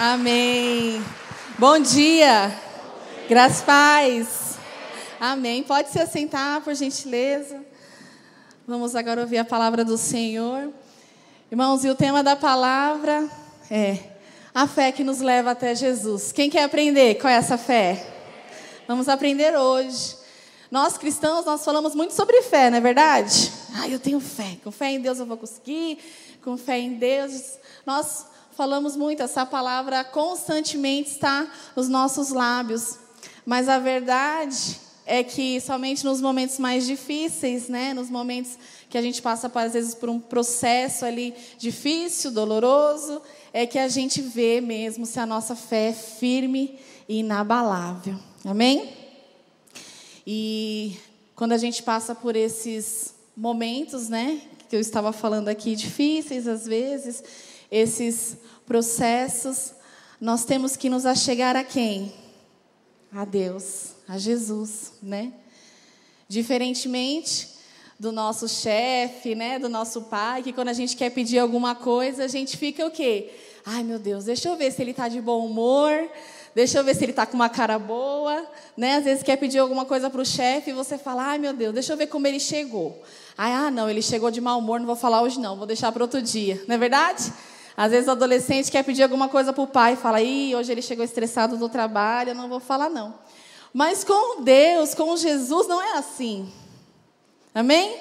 Amém. Bom dia. Graças paz. Amém. Pode se assentar, por gentileza. Vamos agora ouvir a palavra do Senhor. Irmãos, e o tema da palavra é a fé que nos leva até Jesus. Quem quer aprender qual é essa fé? Vamos aprender hoje. Nós cristãos, nós falamos muito sobre fé, não é verdade? Ah, eu tenho fé. Com fé em Deus eu vou conseguir. Com fé em Deus. Nós falamos muito, essa palavra constantemente está nos nossos lábios. Mas a verdade é que somente nos momentos mais difíceis, né, nos momentos que a gente passa às vezes por um processo ali difícil, doloroso, é que a gente vê mesmo se a nossa fé é firme e inabalável. Amém? E quando a gente passa por esses momentos, né, que eu estava falando aqui difíceis às vezes, esses processos, nós temos que nos achegar a quem? A Deus, a Jesus, né? Diferentemente do nosso chefe, né, do nosso pai, que quando a gente quer pedir alguma coisa, a gente fica o quê? Ai, meu Deus, deixa eu ver se ele está de bom humor, deixa eu ver se ele está com uma cara boa, né? Às vezes quer pedir alguma coisa para o chefe e você fala, ai, meu Deus, deixa eu ver como ele chegou. Ai, ah, não, ele chegou de mau humor, não vou falar hoje não, vou deixar para outro dia, não é verdade? Às vezes o adolescente quer pedir alguma coisa para o pai e fala, Ih, hoje ele chegou estressado do trabalho, eu não vou falar não. Mas com Deus, com Jesus, não é assim. Amém?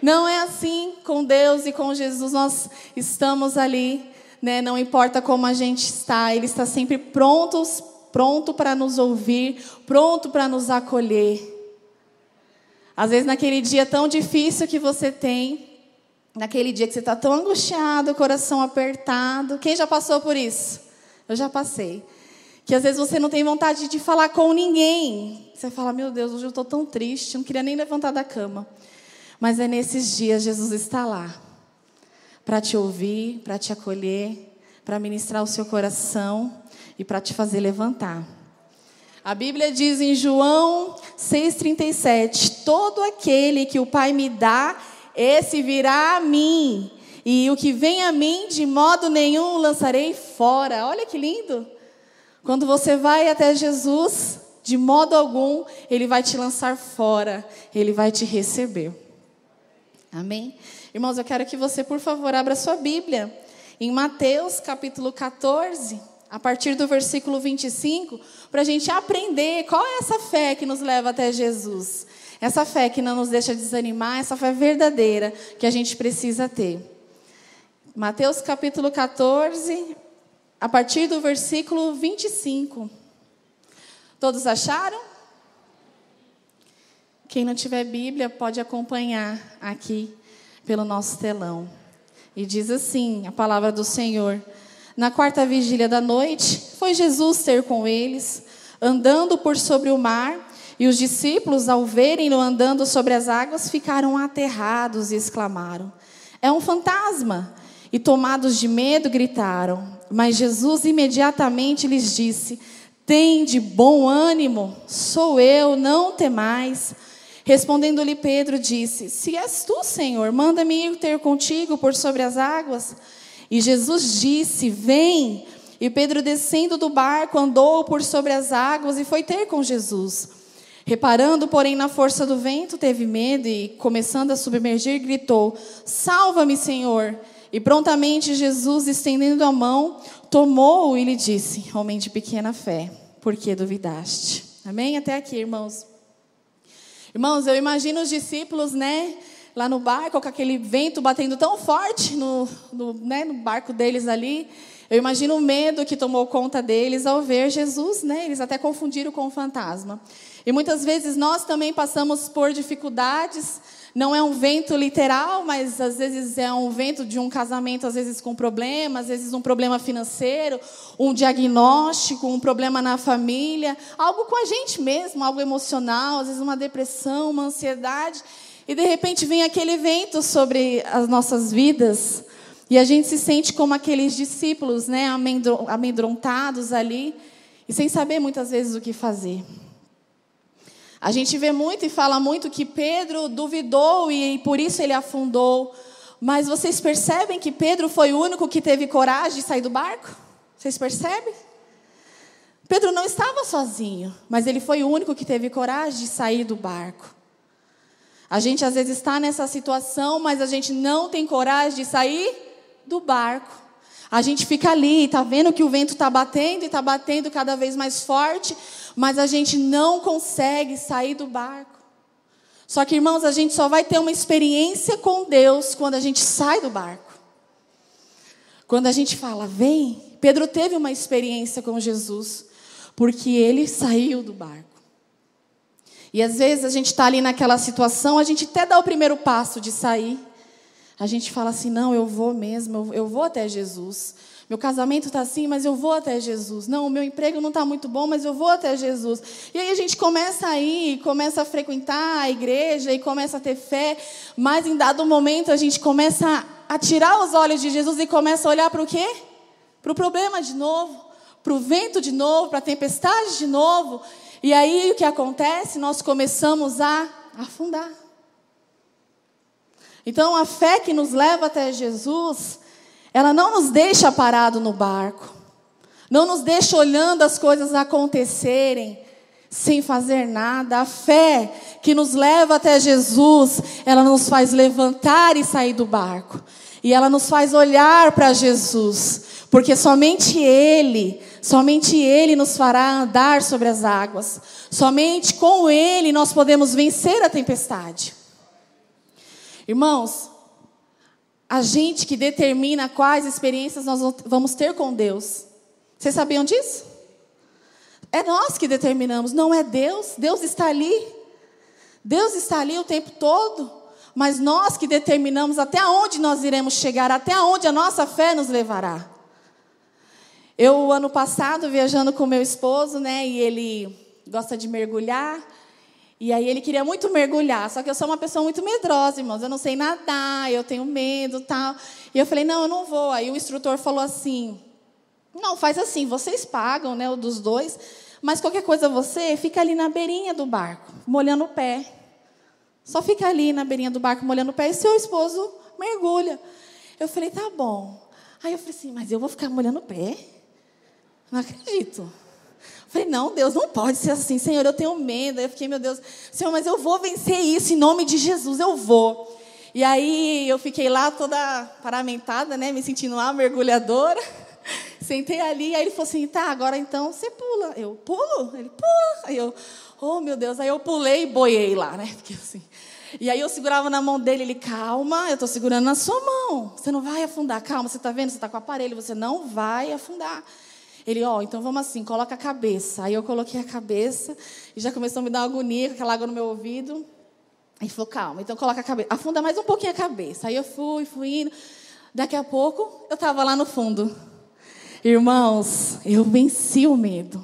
Não é assim com Deus e com Jesus, nós estamos ali, né? não importa como a gente está, Ele está sempre prontos, pronto para nos ouvir, pronto para nos acolher. Às vezes naquele dia tão difícil que você tem, Naquele dia que você está tão angustiado, coração apertado. Quem já passou por isso? Eu já passei. Que às vezes você não tem vontade de falar com ninguém. Você fala, meu Deus, hoje eu estou tão triste, não queria nem levantar da cama. Mas é nesses dias Jesus está lá para te ouvir, para te acolher, para ministrar o seu coração e para te fazer levantar. A Bíblia diz em João 6,37: Todo aquele que o Pai me dá, esse virá a mim, e o que vem a mim, de modo nenhum lançarei fora. Olha que lindo! Quando você vai até Jesus, de modo algum, Ele vai te lançar fora, Ele vai te receber. Amém? Irmãos, eu quero que você, por favor, abra sua Bíblia. Em Mateus capítulo 14, a partir do versículo 25, para a gente aprender qual é essa fé que nos leva até Jesus. Essa fé que não nos deixa desanimar, essa fé verdadeira que a gente precisa ter. Mateus capítulo 14, a partir do versículo 25. Todos acharam? Quem não tiver Bíblia pode acompanhar aqui pelo nosso telão. E diz assim a palavra do Senhor: Na quarta vigília da noite, foi Jesus ter com eles, andando por sobre o mar e os discípulos, ao verem-no andando sobre as águas, ficaram aterrados e exclamaram: É um fantasma! E tomados de medo, gritaram. Mas Jesus imediatamente lhes disse: Tende bom ânimo, sou eu, não temais. Respondendo-lhe Pedro, disse: Se és tu, Senhor, manda-me ir ter contigo por sobre as águas. E Jesus disse: Vem. E Pedro, descendo do barco, andou por sobre as águas e foi ter com Jesus. Reparando, porém, na força do vento, teve medo e, começando a submergir, gritou: Salva-me, Senhor! E prontamente Jesus, estendendo a mão, tomou-o e lhe disse: Homem de pequena fé, por que duvidaste? Amém? Até aqui, irmãos. Irmãos, eu imagino os discípulos, né? Lá no barco, com aquele vento batendo tão forte no, no, né, no barco deles ali. Eu imagino o medo que tomou conta deles ao ver Jesus, né? Eles até confundiram com o fantasma. E muitas vezes nós também passamos por dificuldades. Não é um vento literal, mas às vezes é um vento de um casamento, às vezes com problema, às vezes um problema financeiro, um diagnóstico, um problema na família, algo com a gente mesmo, algo emocional, às vezes uma depressão, uma ansiedade. E de repente vem aquele vento sobre as nossas vidas. E a gente se sente como aqueles discípulos, né, amedrontados ali, e sem saber muitas vezes o que fazer. A gente vê muito e fala muito que Pedro duvidou e por isso ele afundou. Mas vocês percebem que Pedro foi o único que teve coragem de sair do barco? Vocês percebem? Pedro não estava sozinho, mas ele foi o único que teve coragem de sair do barco. A gente às vezes está nessa situação, mas a gente não tem coragem de sair do barco. A gente fica ali, está vendo que o vento está batendo e está batendo cada vez mais forte, mas a gente não consegue sair do barco. Só que, irmãos, a gente só vai ter uma experiência com Deus quando a gente sai do barco. Quando a gente fala, vem. Pedro teve uma experiência com Jesus, porque ele saiu do barco. E às vezes a gente está ali naquela situação, a gente até dá o primeiro passo de sair. A gente fala assim: não, eu vou mesmo, eu, vou até Jesus. Meu casamento está assim, mas eu vou até Jesus. Não, o meu emprego não está muito bom, mas eu vou até Jesus. E aí a gente começa a ir, começa a frequentar a igreja e começa a ter fé, mas em dado momento a gente começa a tirar os olhos de Jesus e começa a olhar para o quê? Para o problema de novo, para o vento de novo, para a tempestade de novo. E aí o que acontece? Nós começamos a afundar. Então a fé que nos leva até Jesus, ela não nos deixa parado no barco. Não nos deixa olhando as coisas acontecerem sem fazer nada. A fé que nos leva até Jesus, ela nos faz levantar e sair do barco. E ela nos faz olhar para Jesus, porque somente Ele Somente Ele nos fará andar sobre as águas. Somente com Ele nós podemos vencer a tempestade. Irmãos, a gente que determina quais experiências nós vamos ter com Deus. Vocês sabiam disso? É nós que determinamos, não é Deus. Deus está ali. Deus está ali o tempo todo. Mas nós que determinamos até onde nós iremos chegar, até onde a nossa fé nos levará. Eu, ano passado, viajando com meu esposo, né, e ele gosta de mergulhar, e aí ele queria muito mergulhar, só que eu sou uma pessoa muito medrosa, irmãos, eu não sei nadar, eu tenho medo tal. E eu falei, não, eu não vou. Aí o instrutor falou assim, não, faz assim, vocês pagam, né, o dos dois, mas qualquer coisa você fica ali na beirinha do barco, molhando o pé. Só fica ali na beirinha do barco, molhando o pé, e seu esposo mergulha. Eu falei, tá bom. Aí eu falei assim, mas eu vou ficar molhando o pé? Não acredito. Falei, não, Deus, não pode ser assim. Senhor, eu tenho medo. Aí eu fiquei, meu Deus, Senhor, mas eu vou vencer isso em nome de Jesus, eu vou. E aí eu fiquei lá toda paramentada, né, me sentindo uma mergulhadora. Sentei ali, aí ele falou assim, tá, agora então você pula. Eu, pulo? Ele, pula. Aí eu, oh meu Deus, aí eu pulei e boiei lá, né, porque assim... E aí eu segurava na mão dele, ele, calma, eu estou segurando na sua mão. Você não vai afundar, calma, você está vendo, você está com o aparelho, você não vai afundar. Ele, ó, oh, então vamos assim, coloca a cabeça. Aí eu coloquei a cabeça e já começou a me dar uma agonia aquela água no meu ouvido. Ele falou, calma, então coloca a cabeça. Afunda mais um pouquinho a cabeça. Aí eu fui, fui indo. Daqui a pouco, eu estava lá no fundo. Irmãos, eu venci o medo.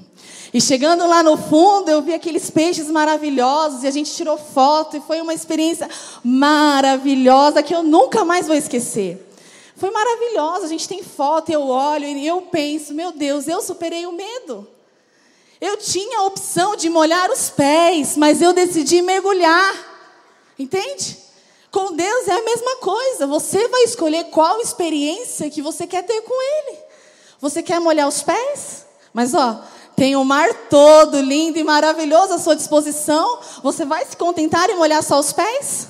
E chegando lá no fundo, eu vi aqueles peixes maravilhosos e a gente tirou foto e foi uma experiência maravilhosa que eu nunca mais vou esquecer. Foi maravilhosa, a gente tem foto, eu olho e eu penso, meu Deus, eu superei o medo. Eu tinha a opção de molhar os pés, mas eu decidi mergulhar. Entende? Com Deus é a mesma coisa. Você vai escolher qual experiência que você quer ter com Ele. Você quer molhar os pés? Mas ó, tem o mar todo lindo e maravilhoso à sua disposição. Você vai se contentar em molhar só os pés?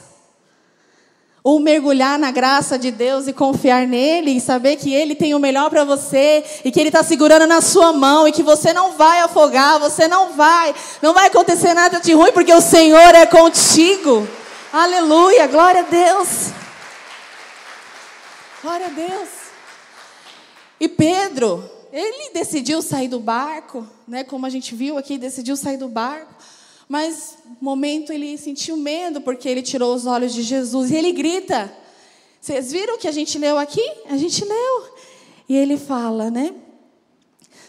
Ou mergulhar na graça de Deus e confiar nele e saber que ele tem o melhor para você e que ele está segurando na sua mão e que você não vai afogar, você não vai, não vai acontecer nada de ruim porque o Senhor é contigo. Aleluia, glória a Deus. Glória a Deus. E Pedro, ele decidiu sair do barco, né? Como a gente viu aqui, decidiu sair do barco. Mas, no momento, ele sentiu medo porque ele tirou os olhos de Jesus e ele grita. Vocês viram o que a gente leu aqui? A gente leu. E ele fala, né?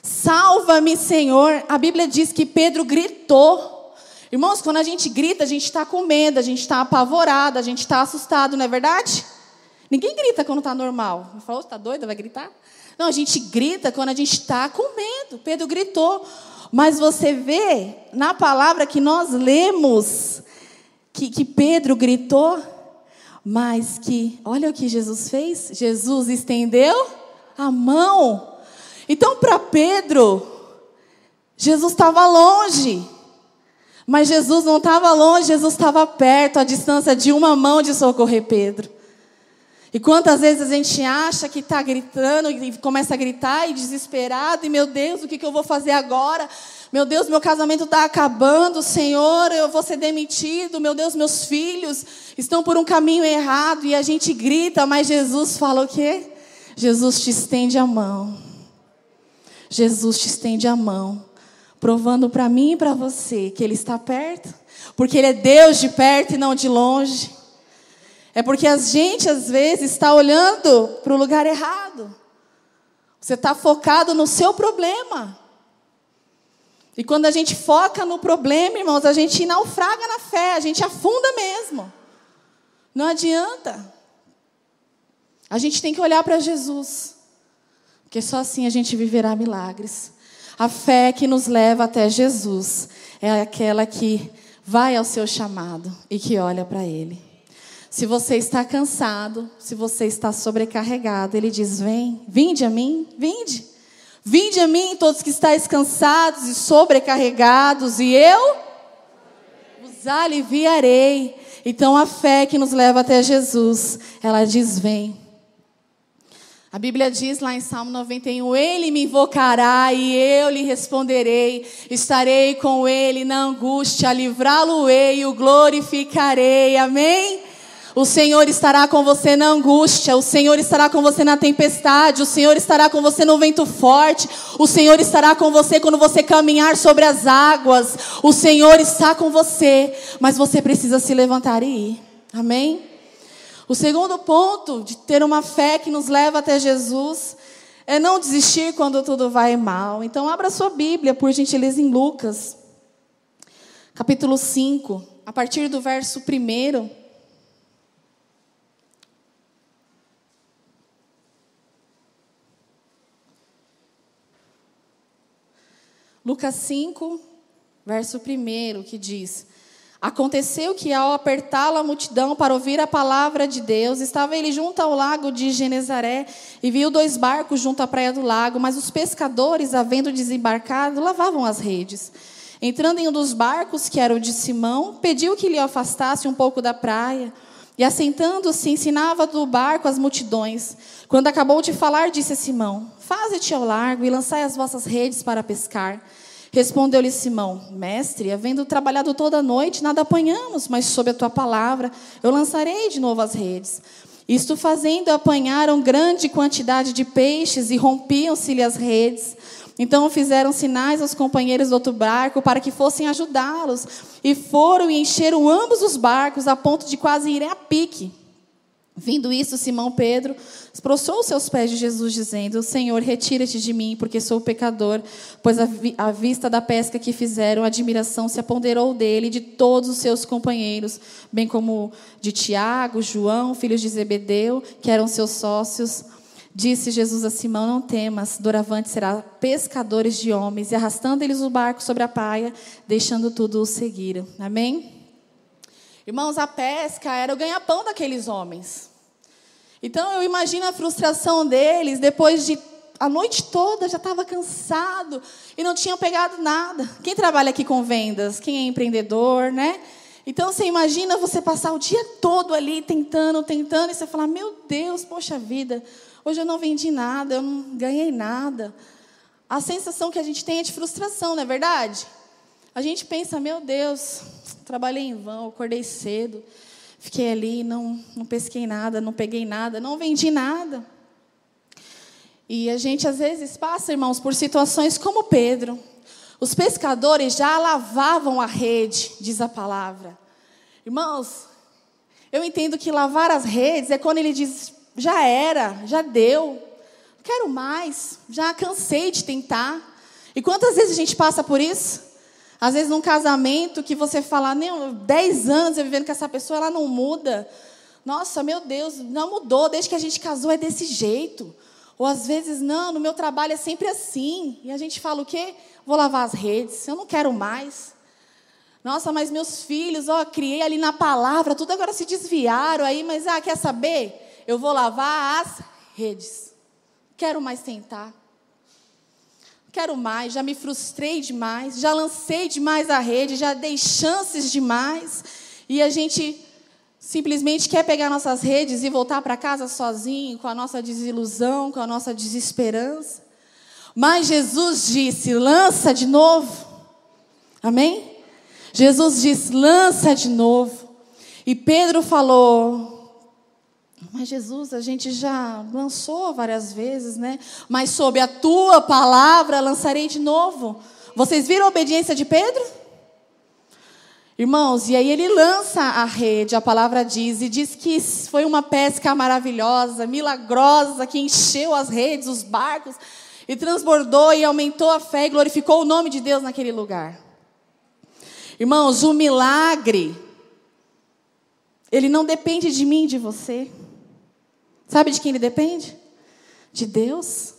Salva-me, Senhor. A Bíblia diz que Pedro gritou. Irmãos, quando a gente grita, a gente está com medo, a gente está apavorado, a gente está assustado, não é verdade? Ninguém grita quando está normal. Falou, está doida? Vai gritar? Não, a gente grita quando a gente está com medo. Pedro gritou. Mas você vê na palavra que nós lemos que, que Pedro gritou, mas que, olha o que Jesus fez: Jesus estendeu a mão. Então, para Pedro, Jesus estava longe. Mas Jesus não estava longe, Jesus estava perto, a distância de uma mão de socorrer Pedro. E quantas vezes a gente acha que está gritando e começa a gritar e desesperado, e meu Deus, o que, que eu vou fazer agora? Meu Deus, meu casamento está acabando, Senhor, eu vou ser demitido, meu Deus, meus filhos estão por um caminho errado, e a gente grita, mas Jesus fala o quê? Jesus te estende a mão. Jesus te estende a mão, provando para mim e para você que Ele está perto, porque Ele é Deus de perto e não de longe. É porque a gente, às vezes, está olhando para o lugar errado. Você está focado no seu problema. E quando a gente foca no problema, irmãos, a gente naufraga na fé, a gente afunda mesmo. Não adianta. A gente tem que olhar para Jesus. Porque só assim a gente viverá milagres. A fé que nos leva até Jesus é aquela que vai ao seu chamado e que olha para Ele. Se você está cansado, se você está sobrecarregado, ele diz: Vem, vinde a mim, vinde. Vinde a mim, todos que estáis cansados e sobrecarregados, e eu vos aliviarei. Então a fé que nos leva até Jesus, ela diz: Vem. A Bíblia diz lá em Salmo 91: Ele me invocará e eu lhe responderei. Estarei com ele na angústia, livrá-lo-ei e o glorificarei. Amém? O Senhor estará com você na angústia, o Senhor estará com você na tempestade, o Senhor estará com você no vento forte, o Senhor estará com você quando você caminhar sobre as águas. O Senhor está com você, mas você precisa se levantar e ir. Amém? O segundo ponto de ter uma fé que nos leva até Jesus é não desistir quando tudo vai mal. Então, abra sua Bíblia, por gentileza, em Lucas, capítulo 5, a partir do verso 1. Lucas 5, verso 1, que diz: Aconteceu que ao apertá-la a multidão para ouvir a palavra de Deus, estava ele junto ao lago de Genezaré e viu dois barcos junto à praia do lago, mas os pescadores, havendo desembarcado, lavavam as redes. Entrando em um dos barcos, que era o de Simão, pediu que lhe afastasse um pouco da praia. E assentando-se, ensinava do barco as multidões. Quando acabou de falar, disse a Simão: Faze-te ao largo e lançai as vossas redes para pescar. Respondeu-lhe Simão: Mestre, havendo trabalhado toda a noite, nada apanhamos, mas sob a tua palavra eu lançarei de novo as redes. Isto fazendo, apanharam grande quantidade de peixes e rompiam-se-lhe as redes. Então fizeram sinais aos companheiros do outro barco para que fossem ajudá-los. E foram e encheram ambos os barcos a ponto de quase irem a pique. Vindo isso, Simão Pedro prostrou os seus pés de Jesus, dizendo: Senhor, retira-te de mim, porque sou pecador. Pois à vista da pesca que fizeram, a admiração se apoderou dele e de todos os seus companheiros, bem como de Tiago, João, filhos de Zebedeu, que eram seus sócios. Disse Jesus a Simão: Não temas, doravante será pescadores de homens. E arrastando eles o barco sobre a praia, deixando tudo, o seguiram. Amém? Irmãos, a pesca era o ganha-pão daqueles homens. Então eu imagino a frustração deles depois de a noite toda já estava cansado e não tinham pegado nada. Quem trabalha aqui com vendas? Quem é empreendedor, né? Então você imagina você passar o dia todo ali tentando, tentando, e você falar: Meu Deus, poxa vida, hoje eu não vendi nada, eu não ganhei nada. A sensação que a gente tem é de frustração, não é verdade? A gente pensa: Meu Deus, trabalhei em vão, acordei cedo, fiquei ali, não, não pesquei nada, não peguei nada, não vendi nada. E a gente às vezes passa, irmãos, por situações como Pedro. Os pescadores já lavavam a rede, diz a palavra. Irmãos, eu entendo que lavar as redes é quando ele diz: já era, já deu, quero mais, já cansei de tentar. E quantas vezes a gente passa por isso? Às vezes num casamento que você fala, nem 10 anos eu vivendo com essa pessoa, ela não muda. Nossa, meu Deus, não mudou, desde que a gente casou é desse jeito. Ou às vezes, não, no meu trabalho é sempre assim. E a gente fala o quê? Vou lavar as redes, eu não quero mais. Nossa, mas meus filhos, ó, criei ali na palavra, tudo agora se desviaram aí, mas ah, quer saber? Eu vou lavar as redes. Quero mais tentar. quero mais, já me frustrei demais, já lancei demais a rede, já dei chances demais. E a gente simplesmente quer pegar nossas redes e voltar para casa sozinho, com a nossa desilusão, com a nossa desesperança. Mas Jesus disse: lança de novo. Amém? Jesus disse: lança de novo. E Pedro falou: Mas Jesus, a gente já lançou várias vezes, né? Mas sob a tua palavra lançarei de novo. Vocês viram a obediência de Pedro? Irmãos, e aí ele lança a rede, a palavra diz, e diz que foi uma pesca maravilhosa, milagrosa, que encheu as redes, os barcos, e transbordou e aumentou a fé e glorificou o nome de Deus naquele lugar. Irmãos, o milagre, ele não depende de mim, de você. Sabe de quem ele depende? De Deus.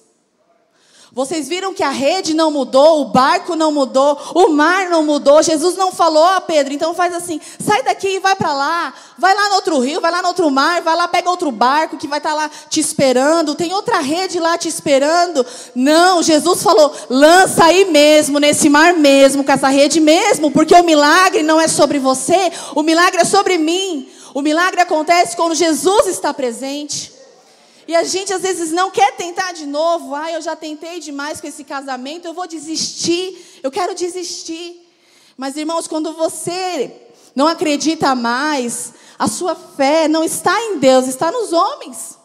Vocês viram que a rede não mudou, o barco não mudou, o mar não mudou. Jesus não falou a Pedro, então faz assim: sai daqui e vai para lá, vai lá no outro rio, vai lá no outro mar, vai lá, pega outro barco que vai estar tá lá te esperando, tem outra rede lá te esperando. Não, Jesus falou: lança aí mesmo, nesse mar mesmo, com essa rede mesmo, porque o milagre não é sobre você, o milagre é sobre mim. O milagre acontece quando Jesus está presente. E a gente às vezes não quer tentar de novo. Ah, eu já tentei demais com esse casamento, eu vou desistir, eu quero desistir. Mas irmãos, quando você não acredita mais, a sua fé não está em Deus, está nos homens.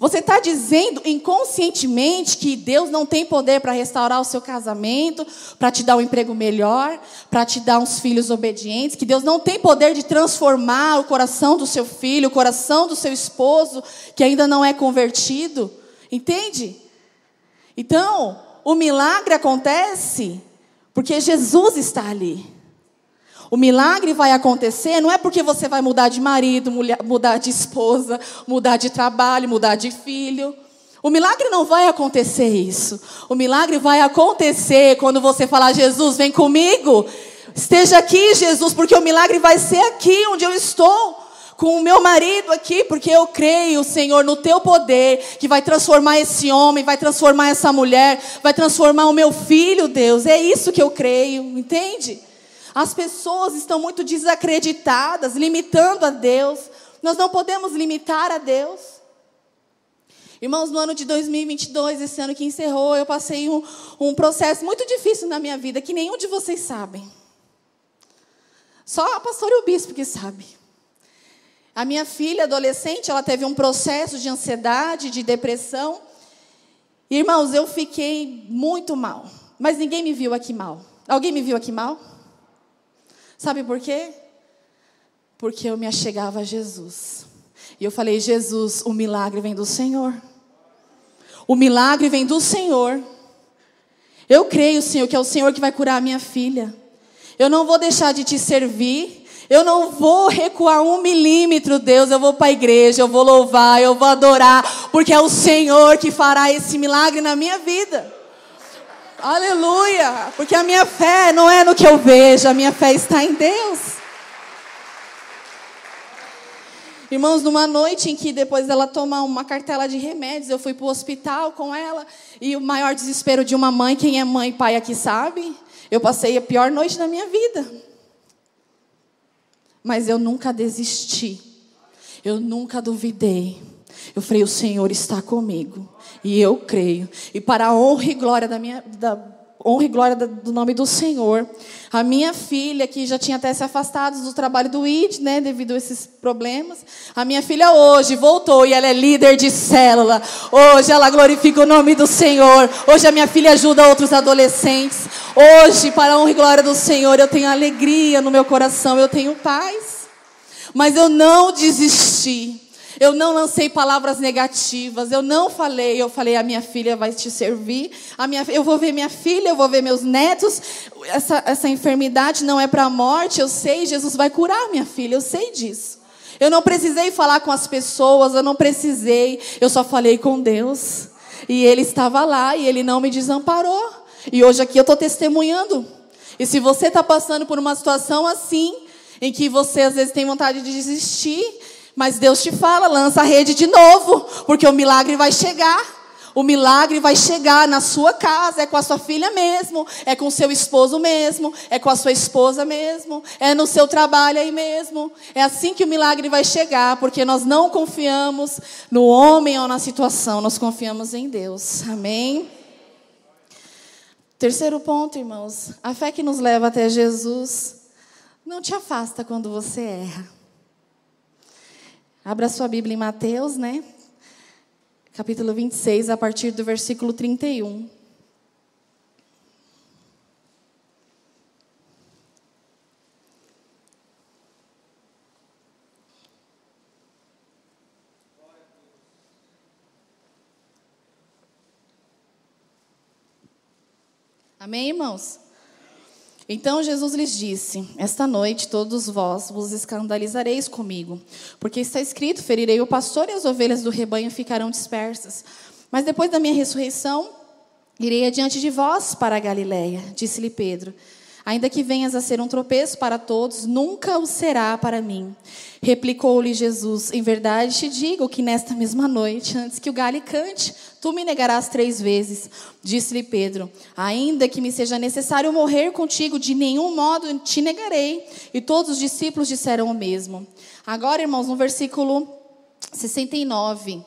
Você está dizendo inconscientemente que Deus não tem poder para restaurar o seu casamento, para te dar um emprego melhor, para te dar uns filhos obedientes, que Deus não tem poder de transformar o coração do seu filho, o coração do seu esposo, que ainda não é convertido. Entende? Então, o milagre acontece porque Jesus está ali. O milagre vai acontecer não é porque você vai mudar de marido, mudar de esposa, mudar de trabalho, mudar de filho. O milagre não vai acontecer isso. O milagre vai acontecer quando você falar: Jesus, vem comigo. Esteja aqui, Jesus, porque o milagre vai ser aqui onde eu estou. Com o meu marido aqui, porque eu creio, Senhor, no teu poder, que vai transformar esse homem, vai transformar essa mulher, vai transformar o meu filho, Deus. É isso que eu creio, entende? As pessoas estão muito desacreditadas, limitando a Deus. Nós não podemos limitar a Deus. Irmãos, no ano de 2022, esse ano que encerrou, eu passei um, um processo muito difícil na minha vida, que nenhum de vocês sabem. Só a pastora e o bispo que sabe. A minha filha adolescente, ela teve um processo de ansiedade, de depressão. Irmãos, eu fiquei muito mal. Mas ninguém me viu aqui mal. Alguém me viu aqui mal? Sabe por quê? Porque eu me achegava a Jesus. E eu falei: Jesus, o milagre vem do Senhor. O milagre vem do Senhor. Eu creio, Senhor, que é o Senhor que vai curar a minha filha. Eu não vou deixar de te servir. Eu não vou recuar um milímetro, Deus. Eu vou para a igreja, eu vou louvar, eu vou adorar, porque é o Senhor que fará esse milagre na minha vida. Aleluia! Porque a minha fé não é no que eu vejo, a minha fé está em Deus. Irmãos, numa noite em que depois dela tomar uma cartela de remédios, eu fui para o hospital com ela, e o maior desespero de uma mãe, quem é mãe e pai aqui sabe, eu passei a pior noite da minha vida. Mas eu nunca desisti, eu nunca duvidei. Eu falei: o Senhor está comigo. E eu creio. E para a honra e glória da minha. Da, honra e glória do nome do Senhor. A minha filha, que já tinha até se afastado do trabalho do ID, né, devido a esses problemas, a minha filha hoje voltou e ela é líder de célula. Hoje ela glorifica o nome do Senhor. Hoje a minha filha ajuda outros adolescentes. Hoje, para a honra e glória do Senhor, eu tenho alegria no meu coração, eu tenho paz. Mas eu não desisti. Eu não lancei palavras negativas, eu não falei, eu falei, a minha filha vai te servir, a minha, eu vou ver minha filha, eu vou ver meus netos. Essa, essa enfermidade não é para a morte, eu sei, Jesus vai curar minha filha, eu sei disso. Eu não precisei falar com as pessoas, eu não precisei, eu só falei com Deus. E Ele estava lá e Ele não me desamparou. E hoje aqui eu estou testemunhando. E se você está passando por uma situação assim, em que você às vezes tem vontade de desistir, mas Deus te fala, lança a rede de novo, porque o milagre vai chegar. O milagre vai chegar na sua casa, é com a sua filha mesmo, é com o seu esposo mesmo, é com a sua esposa mesmo, é no seu trabalho aí mesmo. É assim que o milagre vai chegar, porque nós não confiamos no homem ou na situação, nós confiamos em Deus. Amém? Terceiro ponto, irmãos, a fé que nos leva até Jesus não te afasta quando você erra. Abra sua Bíblia em Mateus, né? capítulo 26, a partir do versículo 31. Amém, irmãos? Então Jesus lhes disse: Esta noite todos vós vos escandalizareis comigo, porque está escrito: Ferirei o pastor e as ovelhas do rebanho ficarão dispersas. Mas depois da minha ressurreição, irei adiante de vós para a Galiléia, disse-lhe Pedro. Ainda que venhas a ser um tropeço para todos, nunca o será para mim. Replicou-lhe Jesus: Em verdade te digo que nesta mesma noite, antes que o galho cante, tu me negarás três vezes. Disse-lhe Pedro: Ainda que me seja necessário morrer contigo, de nenhum modo te negarei. E todos os discípulos disseram o mesmo. Agora, irmãos, no versículo 69.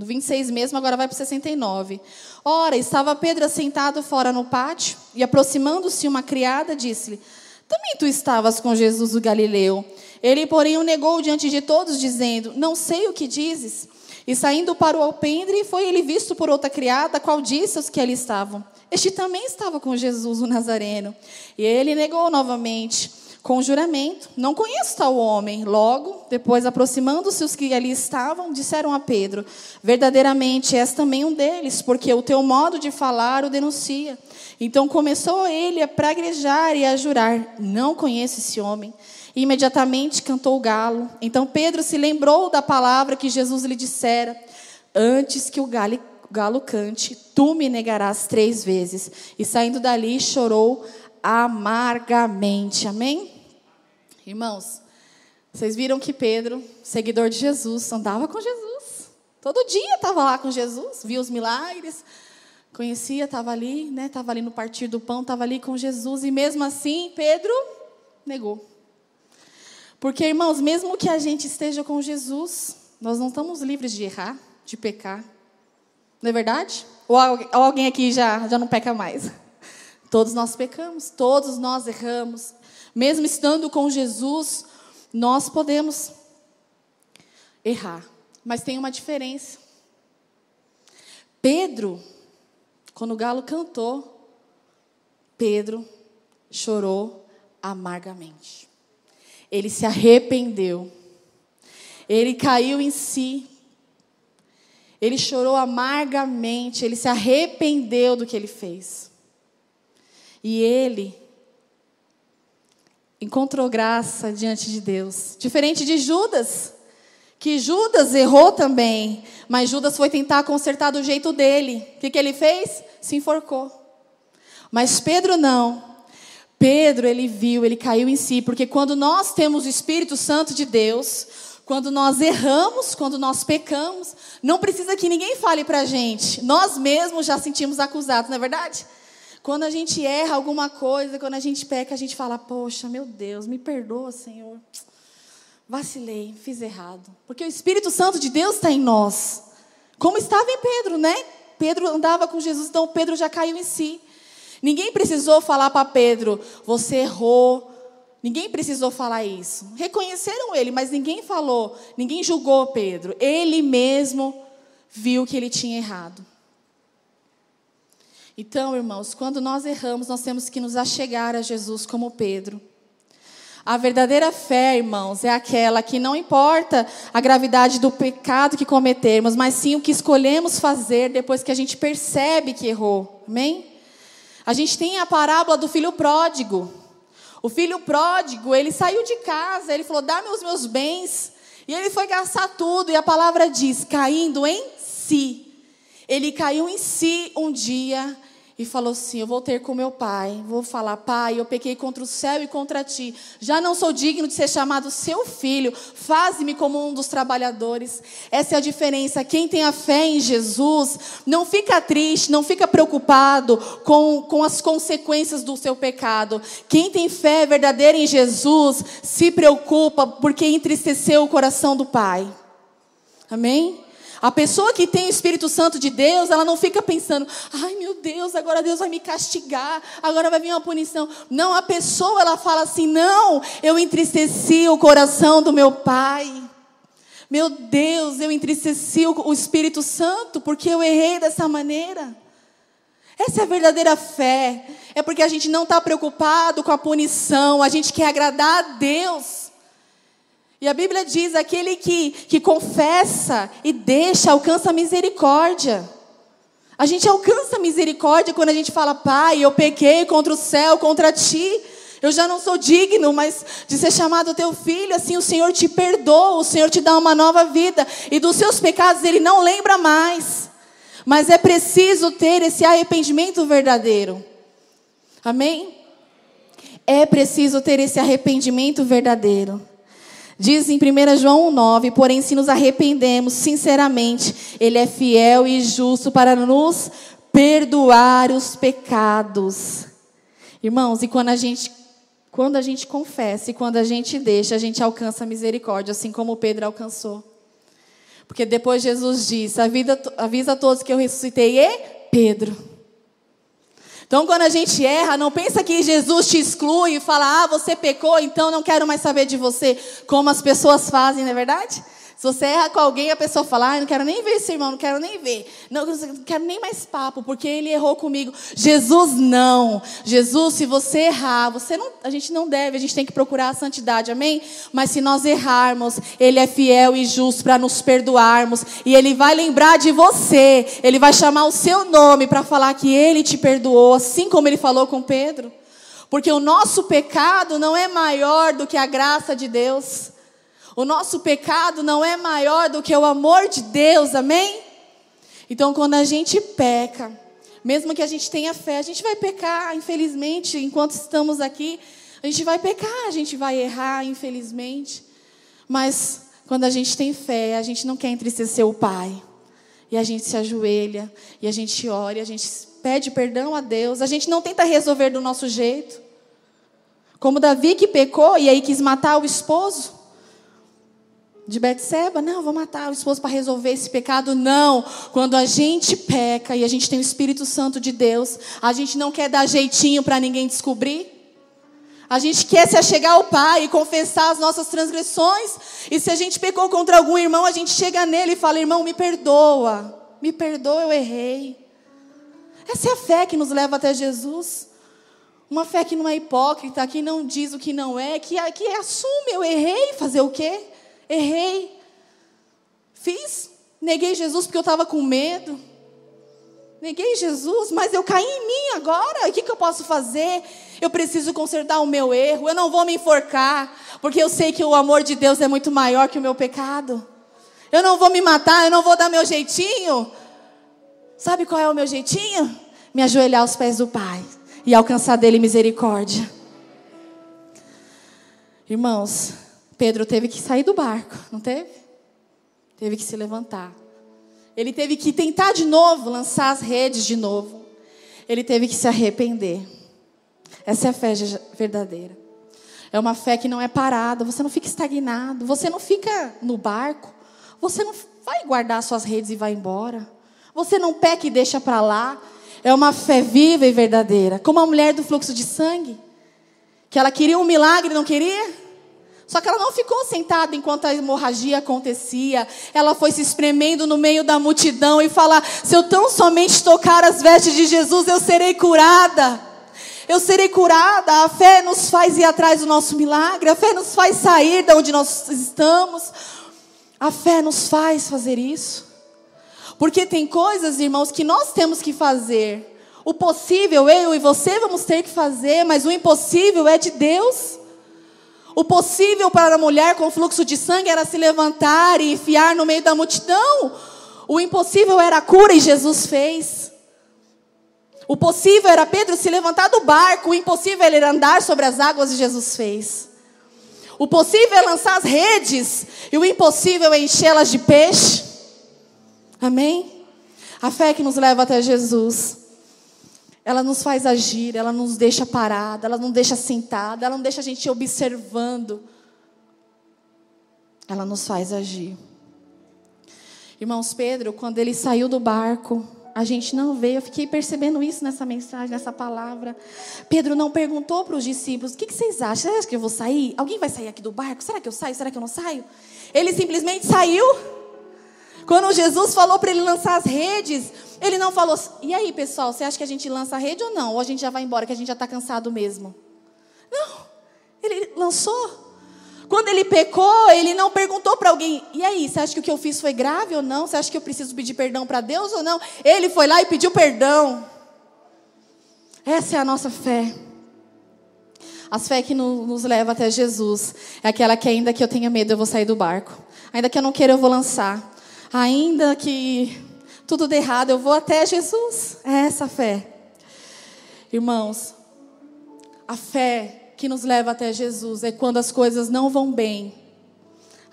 No 26 mesmo, agora vai para o 69. Ora, estava Pedro assentado fora no pátio, e aproximando-se uma criada, disse-lhe: Também tu estavas com Jesus o Galileu. Ele, porém, o negou diante de todos, dizendo: Não sei o que dizes. E saindo para o alpendre, foi ele visto por outra criada, qual disse aos que ali estavam: Este também estava com Jesus o Nazareno. E ele negou novamente com juramento: Não conheço tal homem. Logo, depois, aproximando-se os que ali estavam, disseram a Pedro: Verdadeiramente és também um deles, porque o teu modo de falar o denuncia. Então começou ele a praguejar e a jurar: Não conheço esse homem. E imediatamente cantou o galo. Então Pedro se lembrou da palavra que Jesus lhe dissera: Antes que o galo, galo cante, tu me negarás três vezes. E saindo dali, chorou amargamente. Amém? Irmãos, vocês viram que Pedro, seguidor de Jesus, andava com Jesus. Todo dia estava lá com Jesus, via os milagres, conhecia, estava ali, né? Estava ali no partir do pão, estava ali com Jesus e mesmo assim Pedro negou. Porque, irmãos, mesmo que a gente esteja com Jesus, nós não estamos livres de errar, de pecar. Não é verdade? Ou alguém aqui já, já não peca mais? Todos nós pecamos, todos nós erramos. Mesmo estando com Jesus, nós podemos errar. Mas tem uma diferença. Pedro, quando o galo cantou, Pedro chorou amargamente. Ele se arrependeu. Ele caiu em si. Ele chorou amargamente. Ele se arrependeu do que ele fez. E ele encontrou graça diante de Deus. Diferente de Judas, que Judas errou também, mas Judas foi tentar consertar do jeito dele. O que, que ele fez? Se enforcou. Mas Pedro não. Pedro, ele viu, ele caiu em si, porque quando nós temos o Espírito Santo de Deus, quando nós erramos, quando nós pecamos, não precisa que ninguém fale para a gente. Nós mesmos já sentimos acusados, não é verdade? Quando a gente erra alguma coisa, quando a gente peca, a gente fala: Poxa, meu Deus, me perdoa, Senhor. Vacilei, fiz errado. Porque o Espírito Santo de Deus está em nós. Como estava em Pedro, né? Pedro andava com Jesus, então Pedro já caiu em si. Ninguém precisou falar para Pedro: Você errou. Ninguém precisou falar isso. Reconheceram ele, mas ninguém falou, ninguém julgou Pedro. Ele mesmo viu que ele tinha errado. Então, irmãos, quando nós erramos, nós temos que nos achegar a Jesus como Pedro. A verdadeira fé, irmãos, é aquela que não importa a gravidade do pecado que cometermos, mas sim o que escolhemos fazer depois que a gente percebe que errou. Amém? A gente tem a parábola do filho pródigo. O filho pródigo, ele saiu de casa, ele falou: dá-me os meus bens. E ele foi gastar tudo, e a palavra diz: caindo em si. Ele caiu em si um dia e falou assim: Eu vou ter com meu pai, vou falar, pai, eu pequei contra o céu e contra ti, já não sou digno de ser chamado seu filho, faze-me como um dos trabalhadores. Essa é a diferença. Quem tem a fé em Jesus não fica triste, não fica preocupado com, com as consequências do seu pecado. Quem tem fé verdadeira em Jesus se preocupa porque entristeceu o coração do pai. Amém? A pessoa que tem o Espírito Santo de Deus, ela não fica pensando, ai meu Deus, agora Deus vai me castigar, agora vai vir uma punição. Não, a pessoa ela fala assim: não, eu entristeci o coração do meu pai. Meu Deus, eu entristeci o Espírito Santo porque eu errei dessa maneira. Essa é a verdadeira fé. É porque a gente não está preocupado com a punição, a gente quer agradar a Deus. E a Bíblia diz: aquele que, que confessa e deixa, alcança misericórdia. A gente alcança misericórdia quando a gente fala, Pai, eu pequei contra o céu, contra ti. Eu já não sou digno, mas de ser chamado teu filho, assim o Senhor te perdoa, o Senhor te dá uma nova vida. E dos seus pecados ele não lembra mais. Mas é preciso ter esse arrependimento verdadeiro. Amém? É preciso ter esse arrependimento verdadeiro. Diz em 1 João 9: Porém, se nos arrependemos sinceramente, Ele é fiel e justo para nos perdoar os pecados. Irmãos, e quando a gente quando a gente confessa e quando a gente deixa, a gente alcança a misericórdia, assim como Pedro alcançou. Porque depois Jesus disse: avisa a todos que eu ressuscitei, e Pedro. Então, quando a gente erra, não pensa que Jesus te exclui e fala: ah, você pecou, então não quero mais saber de você, como as pessoas fazem, não é verdade? Se você erra com alguém, a pessoa fala: ah, não quero nem ver esse irmão, não quero nem ver. Não, não quero nem mais papo, porque ele errou comigo. Jesus não. Jesus, se você errar, você não, a gente não deve, a gente tem que procurar a santidade, amém? Mas se nós errarmos, ele é fiel e justo para nos perdoarmos. E ele vai lembrar de você. Ele vai chamar o seu nome para falar que ele te perdoou, assim como ele falou com Pedro. Porque o nosso pecado não é maior do que a graça de Deus. O nosso pecado não é maior do que o amor de Deus, amém? Então, quando a gente peca, mesmo que a gente tenha fé, a gente vai pecar, infelizmente, enquanto estamos aqui, a gente vai pecar, a gente vai errar, infelizmente. Mas quando a gente tem fé, a gente não quer entristecer o Pai. E a gente se ajoelha, e a gente ora, e a gente pede perdão a Deus. A gente não tenta resolver do nosso jeito. Como Davi que pecou e aí quis matar o esposo de Betseba, não, vou matar o esposo para resolver esse pecado. Não. Quando a gente peca e a gente tem o Espírito Santo de Deus, a gente não quer dar jeitinho para ninguém descobrir. A gente quer se achegar ao Pai e confessar as nossas transgressões. E se a gente pecou contra algum irmão, a gente chega nele e fala: irmão, me perdoa. Me perdoa, eu errei. Essa é a fé que nos leva até Jesus. Uma fé que não é hipócrita, que não diz o que não é, que, que assume, eu errei, fazer o quê? Errei, fiz, neguei Jesus porque eu estava com medo. Neguei Jesus, mas eu caí em mim agora. O que, que eu posso fazer? Eu preciso consertar o meu erro. Eu não vou me enforcar, porque eu sei que o amor de Deus é muito maior que o meu pecado. Eu não vou me matar, eu não vou dar meu jeitinho. Sabe qual é o meu jeitinho? Me ajoelhar aos pés do Pai e alcançar dele misericórdia. Irmãos, Pedro teve que sair do barco, não teve? Teve que se levantar. Ele teve que tentar de novo, lançar as redes de novo. Ele teve que se arrepender. Essa é a fé verdadeira. É uma fé que não é parada, você não fica estagnado, você não fica no barco, você não vai guardar suas redes e vai embora. Você não peca e deixa para lá. É uma fé viva e verdadeira. Como a mulher do fluxo de sangue, que ela queria um milagre, não queria? Só que ela não ficou sentada enquanto a hemorragia acontecia. Ela foi se espremendo no meio da multidão e falar: se eu tão somente tocar as vestes de Jesus, eu serei curada. Eu serei curada. A fé nos faz ir atrás do nosso milagre. A fé nos faz sair de onde nós estamos. A fé nos faz fazer isso. Porque tem coisas, irmãos, que nós temos que fazer. O possível, eu e você vamos ter que fazer, mas o impossível é de Deus. O possível para a mulher com fluxo de sangue era se levantar e enfiar no meio da multidão. O impossível era a cura e Jesus fez. O possível era Pedro se levantar do barco, o impossível era andar sobre as águas e Jesus fez. O possível é lançar as redes e o impossível é enchê-las de peixe. Amém? A fé que nos leva até Jesus. Ela nos faz agir, ela nos deixa parada, ela não deixa sentada, ela não deixa a gente observando. Ela nos faz agir. Irmãos, Pedro, quando ele saiu do barco, a gente não vê, eu fiquei percebendo isso nessa mensagem, nessa palavra. Pedro não perguntou para os discípulos: o que, que vocês acham? Você acha que eu vou sair? Alguém vai sair aqui do barco? Será que eu saio? Será que eu não saio? Ele simplesmente saiu. Quando Jesus falou para ele lançar as redes, ele não falou: e aí pessoal, você acha que a gente lança a rede ou não? Ou a gente já vai embora, que a gente já está cansado mesmo? Não, ele lançou. Quando ele pecou, ele não perguntou para alguém: e aí, você acha que o que eu fiz foi grave ou não? Você acha que eu preciso pedir perdão para Deus ou não? Ele foi lá e pediu perdão. Essa é a nossa fé. As fé que nos leva até Jesus é aquela que, ainda que eu tenha medo, eu vou sair do barco. Ainda que eu não queira, eu vou lançar. Ainda que tudo dê errado, eu vou até Jesus. É essa fé. Irmãos, a fé que nos leva até Jesus é quando as coisas não vão bem,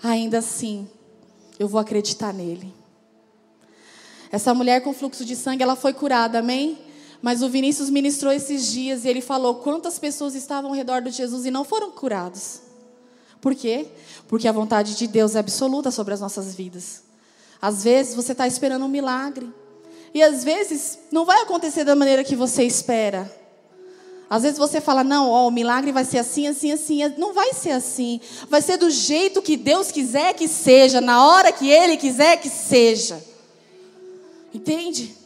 ainda assim, eu vou acreditar nele. Essa mulher com fluxo de sangue, ela foi curada, amém? Mas o Vinícius ministrou esses dias e ele falou quantas pessoas estavam ao redor de Jesus e não foram curados. Por quê? Porque a vontade de Deus é absoluta sobre as nossas vidas. Às vezes você está esperando um milagre. E às vezes não vai acontecer da maneira que você espera. Às vezes você fala, não, ó, o milagre vai ser assim, assim, assim. Não vai ser assim. Vai ser do jeito que Deus quiser que seja, na hora que Ele quiser que seja. Entende?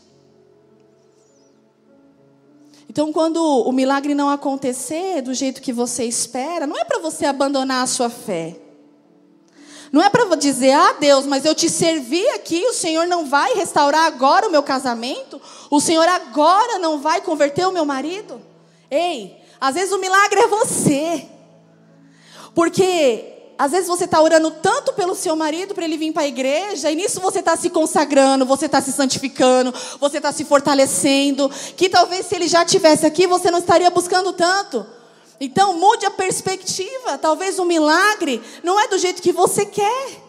Então, quando o milagre não acontecer do jeito que você espera, não é para você abandonar a sua fé. Não é para dizer, ah, Deus, mas eu te servi aqui, o Senhor não vai restaurar agora o meu casamento? O Senhor agora não vai converter o meu marido? Ei, às vezes o milagre é você. Porque às vezes você está orando tanto pelo seu marido para ele vir para a igreja, e nisso você está se consagrando, você está se santificando, você está se fortalecendo, que talvez se ele já estivesse aqui, você não estaria buscando tanto. Então mude a perspectiva. Talvez o milagre não é do jeito que você quer.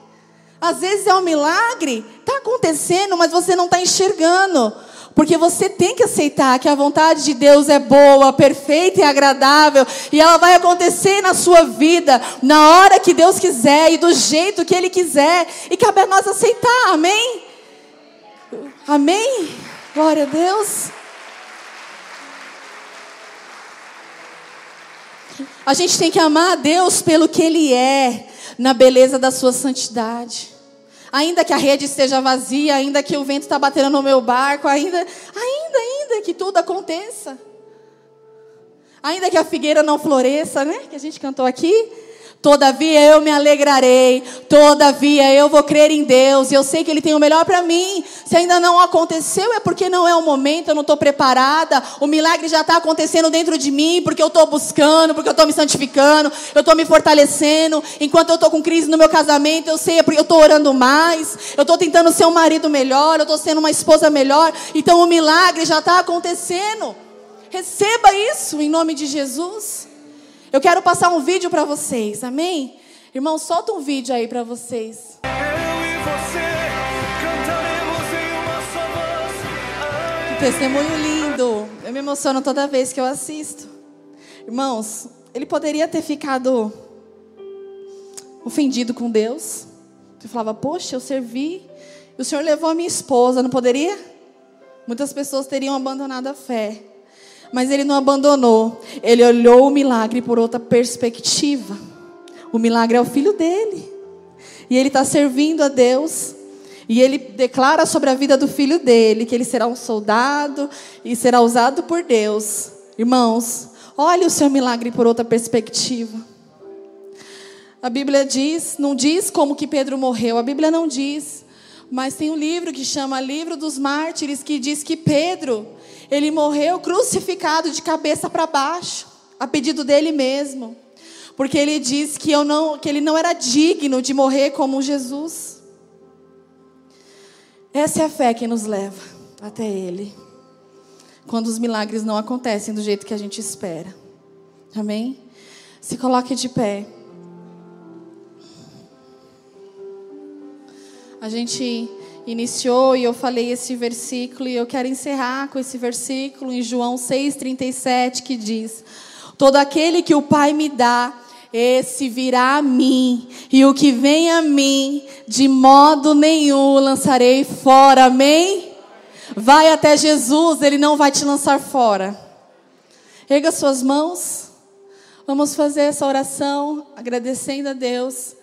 Às vezes é um milagre, está acontecendo, mas você não está enxergando. Porque você tem que aceitar que a vontade de Deus é boa, perfeita e agradável, e ela vai acontecer na sua vida, na hora que Deus quiser e do jeito que Ele quiser, e cabe a nós aceitar, amém? Amém? Glória a Deus. A gente tem que amar a Deus pelo que Ele é, na beleza da Sua santidade ainda que a rede esteja vazia, ainda que o vento está batendo no meu barco, ainda, ainda, ainda que tudo aconteça. Ainda que a figueira não floresça, né? Que a gente cantou aqui. Todavia eu me alegrarei, todavia eu vou crer em Deus, eu sei que Ele tem o melhor para mim. Se ainda não aconteceu, é porque não é o momento, eu não estou preparada. O milagre já está acontecendo dentro de mim, porque eu estou buscando, porque eu estou me santificando, eu estou me fortalecendo. Enquanto eu estou com crise no meu casamento, eu sei, é porque eu estou orando mais, eu estou tentando ser um marido melhor, eu estou sendo uma esposa melhor. Então o milagre já está acontecendo. Receba isso em nome de Jesus. Eu quero passar um vídeo para vocês, amém? Irmão, solta um vídeo aí para vocês. Eu e você cantaremos em uma só voz. Que testemunho lindo. Eu me emociono toda vez que eu assisto. Irmãos, ele poderia ter ficado ofendido com Deus. Ele falava, poxa, eu servi. E o Senhor levou a minha esposa, não poderia? Muitas pessoas teriam abandonado a fé. Mas ele não abandonou. Ele olhou o milagre por outra perspectiva. O milagre é o filho dele. E ele está servindo a Deus. E ele declara sobre a vida do filho dele que ele será um soldado e será usado por Deus. Irmãos, olhe o seu milagre por outra perspectiva. A Bíblia diz, não diz como que Pedro morreu, a Bíblia não diz. Mas tem um livro que chama Livro dos Mártires que diz que Pedro, ele morreu crucificado de cabeça para baixo, a pedido dele mesmo. Porque ele diz que, eu não, que ele não era digno de morrer como Jesus. Essa é a fé que nos leva até Ele. quando os milagres não acontecem do jeito que a gente espera. Amém? Se coloque de pé. A gente iniciou e eu falei esse versículo e eu quero encerrar com esse versículo em João 6:37 que diz: Todo aquele que o Pai me dá, esse virá a mim, e o que vem a mim, de modo nenhum lançarei fora. Amém? Vai até Jesus, ele não vai te lançar fora. Erga suas mãos. Vamos fazer essa oração agradecendo a Deus.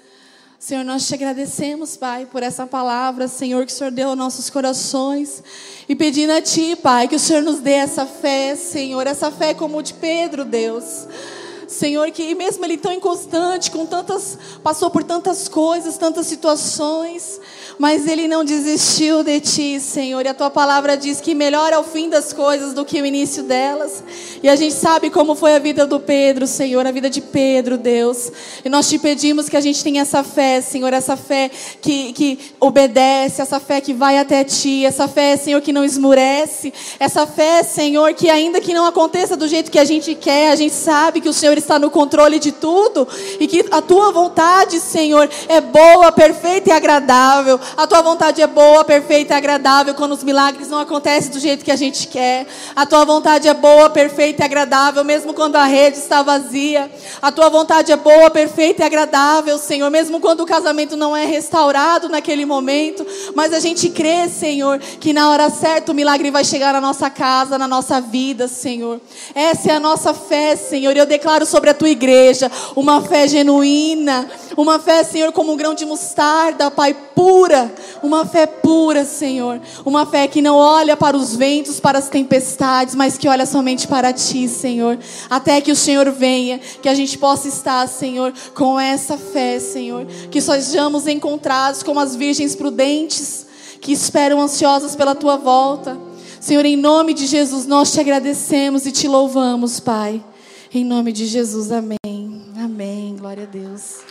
Senhor, nós te agradecemos, Pai, por essa palavra, Senhor, que o Senhor deu aos nossos corações. E pedindo a Ti, Pai, que o Senhor nos dê essa fé, Senhor, essa fé como de Pedro, Deus. Senhor, que mesmo ele tão inconstante, com tantas, passou por tantas coisas, tantas situações, mas ele não desistiu de ti, Senhor. E a tua palavra diz que melhor é o fim das coisas do que o início delas. E a gente sabe como foi a vida do Pedro, Senhor, a vida de Pedro, Deus. E nós te pedimos que a gente tenha essa fé, Senhor, essa fé que, que obedece, essa fé que vai até ti, essa fé, Senhor, que não esmurece, essa fé, Senhor, que ainda que não aconteça do jeito que a gente quer, a gente sabe que o Senhor está no controle de tudo e que a tua vontade, Senhor, é boa, perfeita e agradável. A tua vontade é boa, perfeita e agradável quando os milagres não acontecem do jeito que a gente quer. A tua vontade é boa, perfeita e agradável, mesmo quando a rede está vazia. A tua vontade é boa, perfeita e agradável, Senhor, mesmo quando o casamento não é restaurado naquele momento. Mas a gente crê, Senhor, que na hora certa o milagre vai chegar na nossa casa, na nossa vida, Senhor. Essa é a nossa fé, Senhor. Eu declaro sobre a tua igreja uma fé genuína, uma fé, Senhor, como um grão de mostarda, Pai, pura uma fé pura, Senhor, uma fé que não olha para os ventos, para as tempestades, mas que olha somente para Ti, Senhor, até que o Senhor venha, que a gente possa estar, Senhor, com essa fé, Senhor, que sejamos encontrados como as virgens prudentes que esperam ansiosas pela Tua volta. Senhor, em nome de Jesus, nós te agradecemos e te louvamos, Pai. Em nome de Jesus, amém. Amém. Glória a Deus.